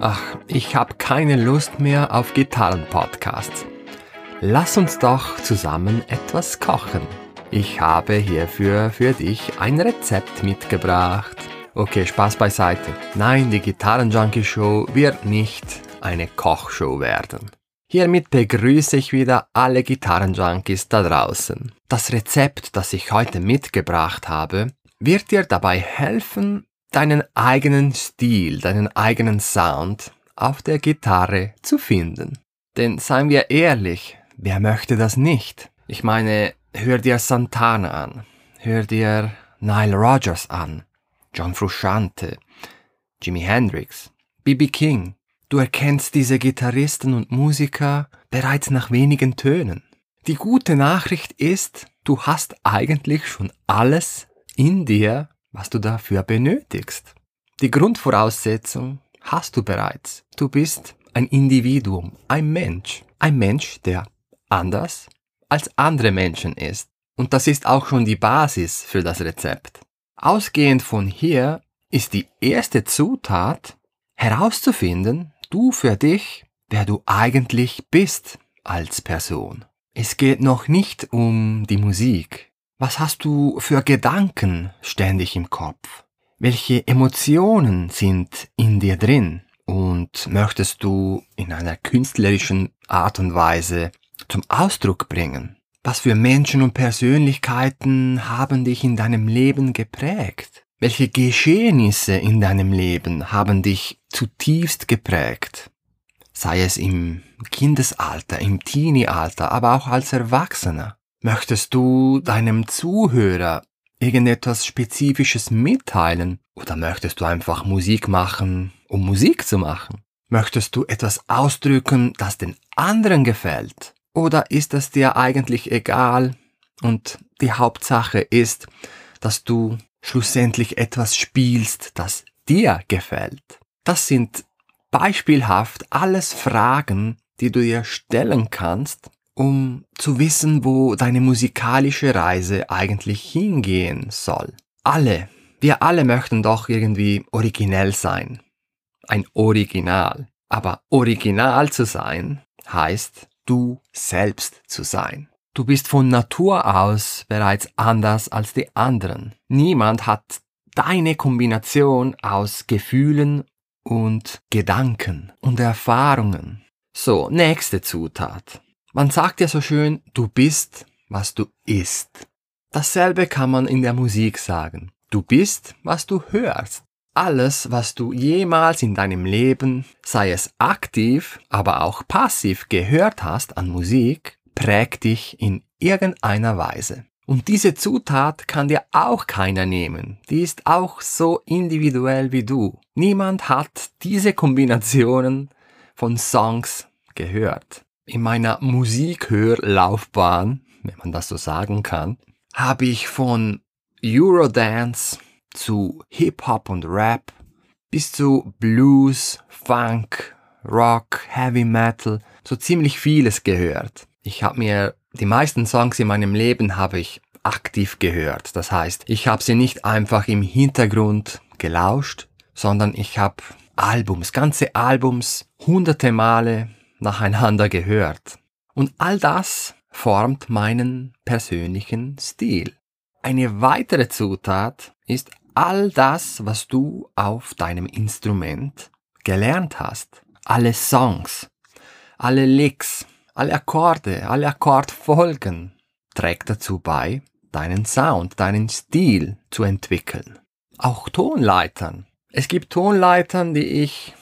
Ach, ich habe keine Lust mehr auf Gitarrenpodcasts. Lass uns doch zusammen etwas kochen. Ich habe hierfür für dich ein Rezept mitgebracht. Okay, Spaß beiseite. Nein, die Gitarrenjunkie Show wird nicht eine Kochshow werden. Hiermit begrüße ich wieder alle Gitarrenjunkies da draußen. Das Rezept, das ich heute mitgebracht habe, wird dir dabei helfen, deinen eigenen Stil, deinen eigenen Sound auf der Gitarre zu finden. Denn seien wir ehrlich, wer möchte das nicht? Ich meine, hör dir Santana an, hör dir Nile Rodgers an, John Frusciante, Jimi Hendrix, B.B. King. Du erkennst diese Gitarristen und Musiker bereits nach wenigen Tönen. Die gute Nachricht ist, du hast eigentlich schon alles in dir, was du dafür benötigst. Die Grundvoraussetzung hast du bereits. Du bist ein Individuum, ein Mensch. Ein Mensch, der anders als andere Menschen ist. Und das ist auch schon die Basis für das Rezept. Ausgehend von hier ist die erste Zutat herauszufinden, du für dich, wer du eigentlich bist als Person. Es geht noch nicht um die Musik. Was hast du für Gedanken ständig im Kopf? Welche Emotionen sind in dir drin? Und möchtest du in einer künstlerischen Art und Weise zum Ausdruck bringen? Was für Menschen und Persönlichkeiten haben dich in deinem Leben geprägt? Welche Geschehnisse in deinem Leben haben dich zutiefst geprägt? Sei es im Kindesalter, im Teenie-Alter, aber auch als Erwachsener. Möchtest du deinem Zuhörer irgendetwas Spezifisches mitteilen? Oder möchtest du einfach Musik machen, um Musik zu machen? Möchtest du etwas ausdrücken, das den anderen gefällt? Oder ist es dir eigentlich egal und die Hauptsache ist, dass du schlussendlich etwas spielst, das dir gefällt? Das sind beispielhaft alles Fragen, die du dir stellen kannst, um zu wissen, wo deine musikalische Reise eigentlich hingehen soll. Alle, wir alle möchten doch irgendwie originell sein. Ein Original. Aber original zu sein heißt, du selbst zu sein. Du bist von Natur aus bereits anders als die anderen. Niemand hat deine Kombination aus Gefühlen und Gedanken und Erfahrungen. So, nächste Zutat. Man sagt ja so schön, du bist, was du isst. Dasselbe kann man in der Musik sagen. Du bist, was du hörst. Alles, was du jemals in deinem Leben, sei es aktiv, aber auch passiv gehört hast an Musik, prägt dich in irgendeiner Weise. Und diese Zutat kann dir auch keiner nehmen. Die ist auch so individuell wie du. Niemand hat diese Kombinationen von Songs gehört in meiner Musikhörlaufbahn, wenn man das so sagen kann, habe ich von Eurodance zu Hip-Hop und Rap bis zu Blues, Funk, Rock, Heavy Metal, so ziemlich vieles gehört. Ich habe mir die meisten Songs in meinem Leben habe ich aktiv gehört. Das heißt, ich habe sie nicht einfach im Hintergrund gelauscht, sondern ich habe Albums, ganze Albums, hunderte Male nacheinander gehört. Und all das formt meinen persönlichen Stil. Eine weitere Zutat ist all das, was du auf deinem Instrument gelernt hast. Alle Songs, alle Licks, alle Akkorde, alle Akkordfolgen trägt dazu bei, deinen Sound, deinen Stil zu entwickeln. Auch Tonleitern. Es gibt Tonleitern, die ich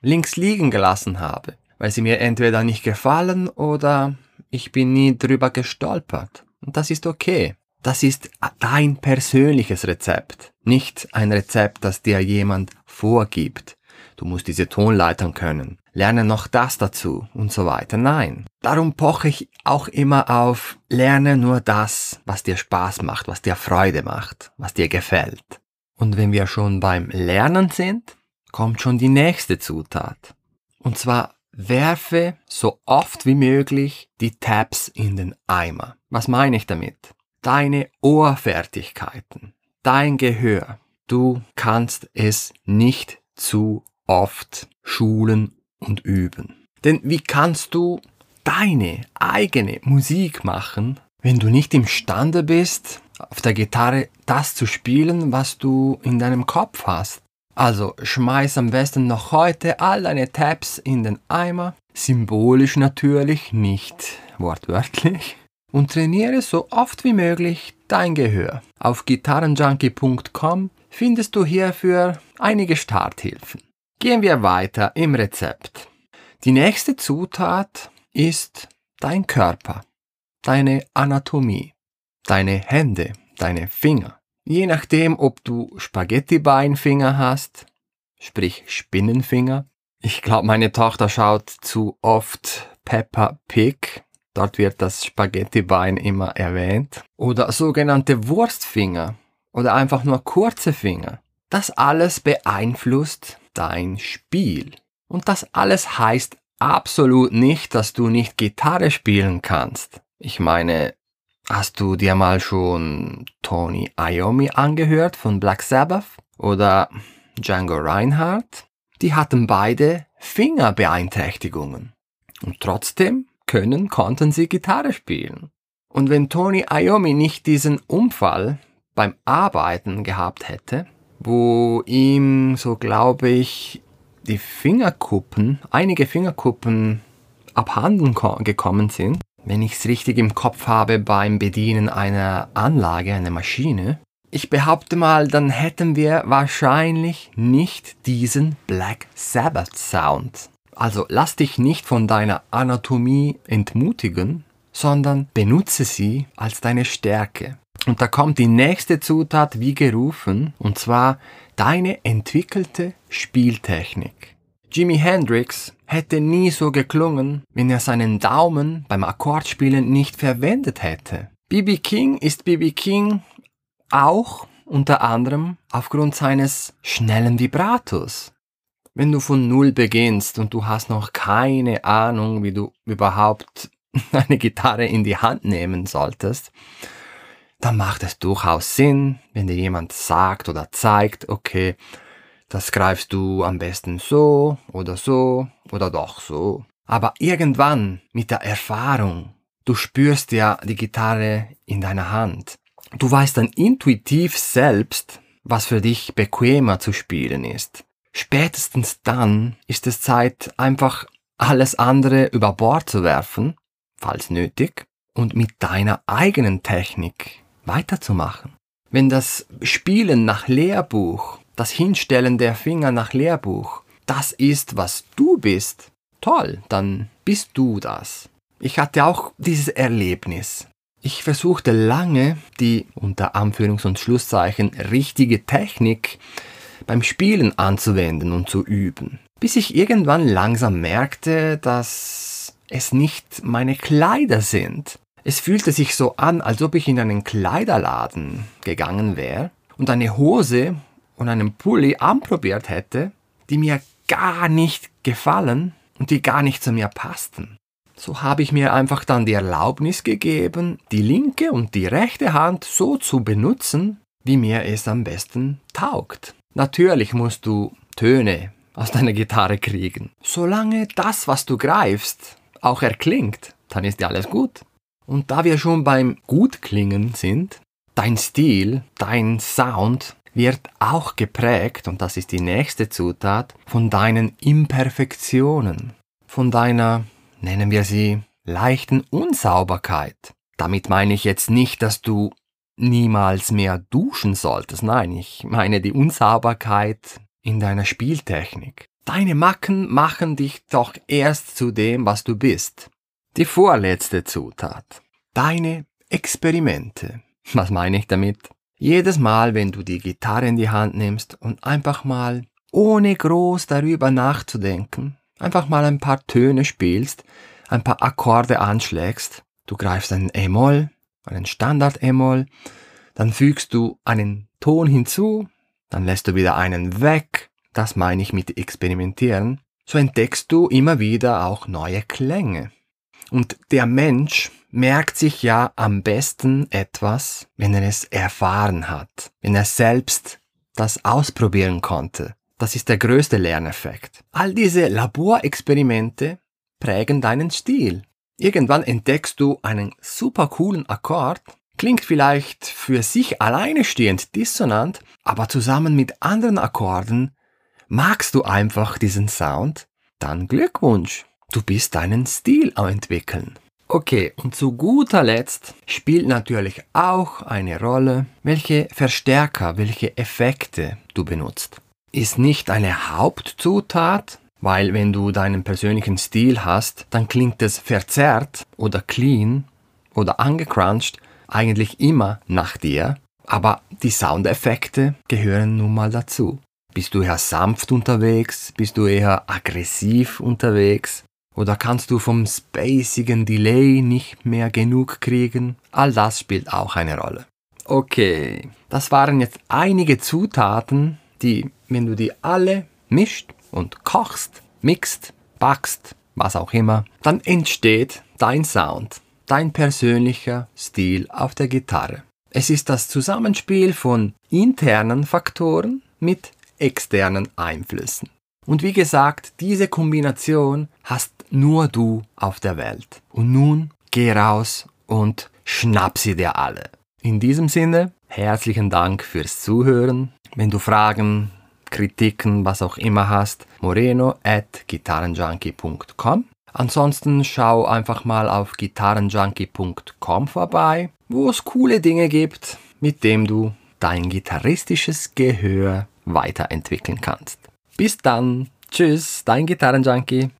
links liegen gelassen habe weil sie mir entweder nicht gefallen oder ich bin nie drüber gestolpert. Und das ist okay. Das ist dein persönliches Rezept, nicht ein Rezept, das dir jemand vorgibt. Du musst diese Tonleitern können, lerne noch das dazu und so weiter. Nein. Darum poche ich auch immer auf, lerne nur das, was dir Spaß macht, was dir Freude macht, was dir gefällt. Und wenn wir schon beim Lernen sind, kommt schon die nächste Zutat. Und zwar Werfe so oft wie möglich die Tabs in den Eimer. Was meine ich damit? Deine Ohrfertigkeiten, dein Gehör. Du kannst es nicht zu oft schulen und üben. Denn wie kannst du deine eigene Musik machen, wenn du nicht imstande bist, auf der Gitarre das zu spielen, was du in deinem Kopf hast? Also schmeiß am besten noch heute all deine Tabs in den Eimer, symbolisch natürlich, nicht wortwörtlich, und trainiere so oft wie möglich dein Gehör. Auf gitarrenjunkie.com findest du hierfür einige Starthilfen. Gehen wir weiter im Rezept. Die nächste Zutat ist dein Körper, deine Anatomie, deine Hände, deine Finger. Je nachdem, ob du Spaghetti-Beinfinger hast, sprich Spinnenfinger. Ich glaube, meine Tochter schaut zu oft Peppa Pig. Dort wird das Spaghetti-Bein immer erwähnt. Oder sogenannte Wurstfinger. Oder einfach nur kurze Finger. Das alles beeinflusst dein Spiel. Und das alles heißt absolut nicht, dass du nicht Gitarre spielen kannst. Ich meine, hast du dir mal schon Tony Iommi angehört von Black Sabbath oder Django Reinhardt? Die hatten beide Fingerbeeinträchtigungen. Und trotzdem können, konnten sie Gitarre spielen. Und wenn Tony Iommi nicht diesen Unfall beim Arbeiten gehabt hätte, wo ihm, so glaube ich, die Fingerkuppen, einige Fingerkuppen abhanden gekommen sind, wenn ich es richtig im Kopf habe beim Bedienen einer Anlage, einer Maschine, ich behaupte mal, dann hätten wir wahrscheinlich nicht diesen Black Sabbath Sound. Also lass dich nicht von deiner Anatomie entmutigen, sondern benutze sie als deine Stärke. Und da kommt die nächste Zutat wie gerufen, und zwar deine entwickelte Spieltechnik. Jimi Hendrix hätte nie so geklungen, wenn er seinen Daumen beim Akkordspielen nicht verwendet hätte. BB King ist BB King auch unter anderem aufgrund seines schnellen Vibratos. Wenn du von Null beginnst und du hast noch keine Ahnung, wie du überhaupt eine Gitarre in die Hand nehmen solltest, dann macht es durchaus Sinn, wenn dir jemand sagt oder zeigt, okay, das greifst du am besten so oder so oder doch so. Aber irgendwann mit der Erfahrung, du spürst ja die Gitarre in deiner Hand. Du weißt dann intuitiv selbst, was für dich bequemer zu spielen ist. Spätestens dann ist es Zeit, einfach alles andere über Bord zu werfen, falls nötig, und mit deiner eigenen Technik weiterzumachen. Wenn das Spielen nach Lehrbuch, das Hinstellen der Finger nach Lehrbuch, das ist, was du bist, toll, dann bist du das. Ich hatte auch dieses Erlebnis. Ich versuchte lange, die unter Anführungs- und Schlusszeichen richtige Technik beim Spielen anzuwenden und zu üben, bis ich irgendwann langsam merkte, dass es nicht meine Kleider sind, es fühlte sich so an, als ob ich in einen Kleiderladen gegangen wäre und eine Hose und einen Pulli anprobiert hätte, die mir gar nicht gefallen und die gar nicht zu mir passten. So habe ich mir einfach dann die Erlaubnis gegeben, die linke und die rechte Hand so zu benutzen, wie mir es am besten taugt. Natürlich musst du Töne aus deiner Gitarre kriegen. Solange das, was du greifst, auch erklingt, dann ist ja alles gut. Und da wir schon beim Gutklingen sind, dein Stil, dein Sound wird auch geprägt, und das ist die nächste Zutat, von deinen Imperfektionen, von deiner, nennen wir sie, leichten Unsauberkeit. Damit meine ich jetzt nicht, dass du niemals mehr duschen solltest. Nein, ich meine die Unsauberkeit in deiner Spieltechnik. Deine Macken machen dich doch erst zu dem, was du bist. Die vorletzte Zutat. Deine Experimente. Was meine ich damit? Jedes Mal, wenn du die Gitarre in die Hand nimmst und einfach mal, ohne groß darüber nachzudenken, einfach mal ein paar Töne spielst, ein paar Akkorde anschlägst, du greifst einen E-Moll, einen Standard-E-Moll, dann fügst du einen Ton hinzu, dann lässt du wieder einen weg, das meine ich mit experimentieren, so entdeckst du immer wieder auch neue Klänge. Und der Mensch merkt sich ja am besten etwas, wenn er es erfahren hat, wenn er selbst das ausprobieren konnte. das ist der größte Lerneffekt. All diese Laborexperimente prägen deinen Stil. Irgendwann entdeckst du einen super coolen Akkord, klingt vielleicht für sich alleine stehend dissonant, aber zusammen mit anderen Akkorden magst du einfach diesen Sound, dann Glückwunsch, du bist deinen Stil am entwickeln. Okay, und zu guter Letzt spielt natürlich auch eine Rolle, welche Verstärker, welche Effekte du benutzt ist nicht eine Hauptzutat, weil wenn du deinen persönlichen Stil hast, dann klingt es verzerrt oder clean oder angecrunched eigentlich immer nach dir, aber die Soundeffekte gehören nun mal dazu. Bist du eher sanft unterwegs? Bist du eher aggressiv unterwegs? Oder kannst du vom spacigen Delay nicht mehr genug kriegen? All das spielt auch eine Rolle. Okay, das waren jetzt einige Zutaten, die, wenn du die alle mischt und kochst, mixt, backst, was auch immer, dann entsteht dein Sound, dein persönlicher Stil auf der Gitarre. Es ist das Zusammenspiel von internen Faktoren mit externen Einflüssen. Und wie gesagt, diese Kombination hast nur du auf der Welt. Und nun geh raus und schnapp sie dir alle. In diesem Sinne, herzlichen Dank fürs Zuhören. Wenn du Fragen, Kritiken, was auch immer hast, moreno at gitarrenjunkie.com. Ansonsten schau einfach mal auf gitarrenjunkie.com vorbei, wo es coole Dinge gibt, mit dem du dein gitarristisches Gehör weiterentwickeln kannst. Bis dann. Tschüss, dein Gitarrenjunkie.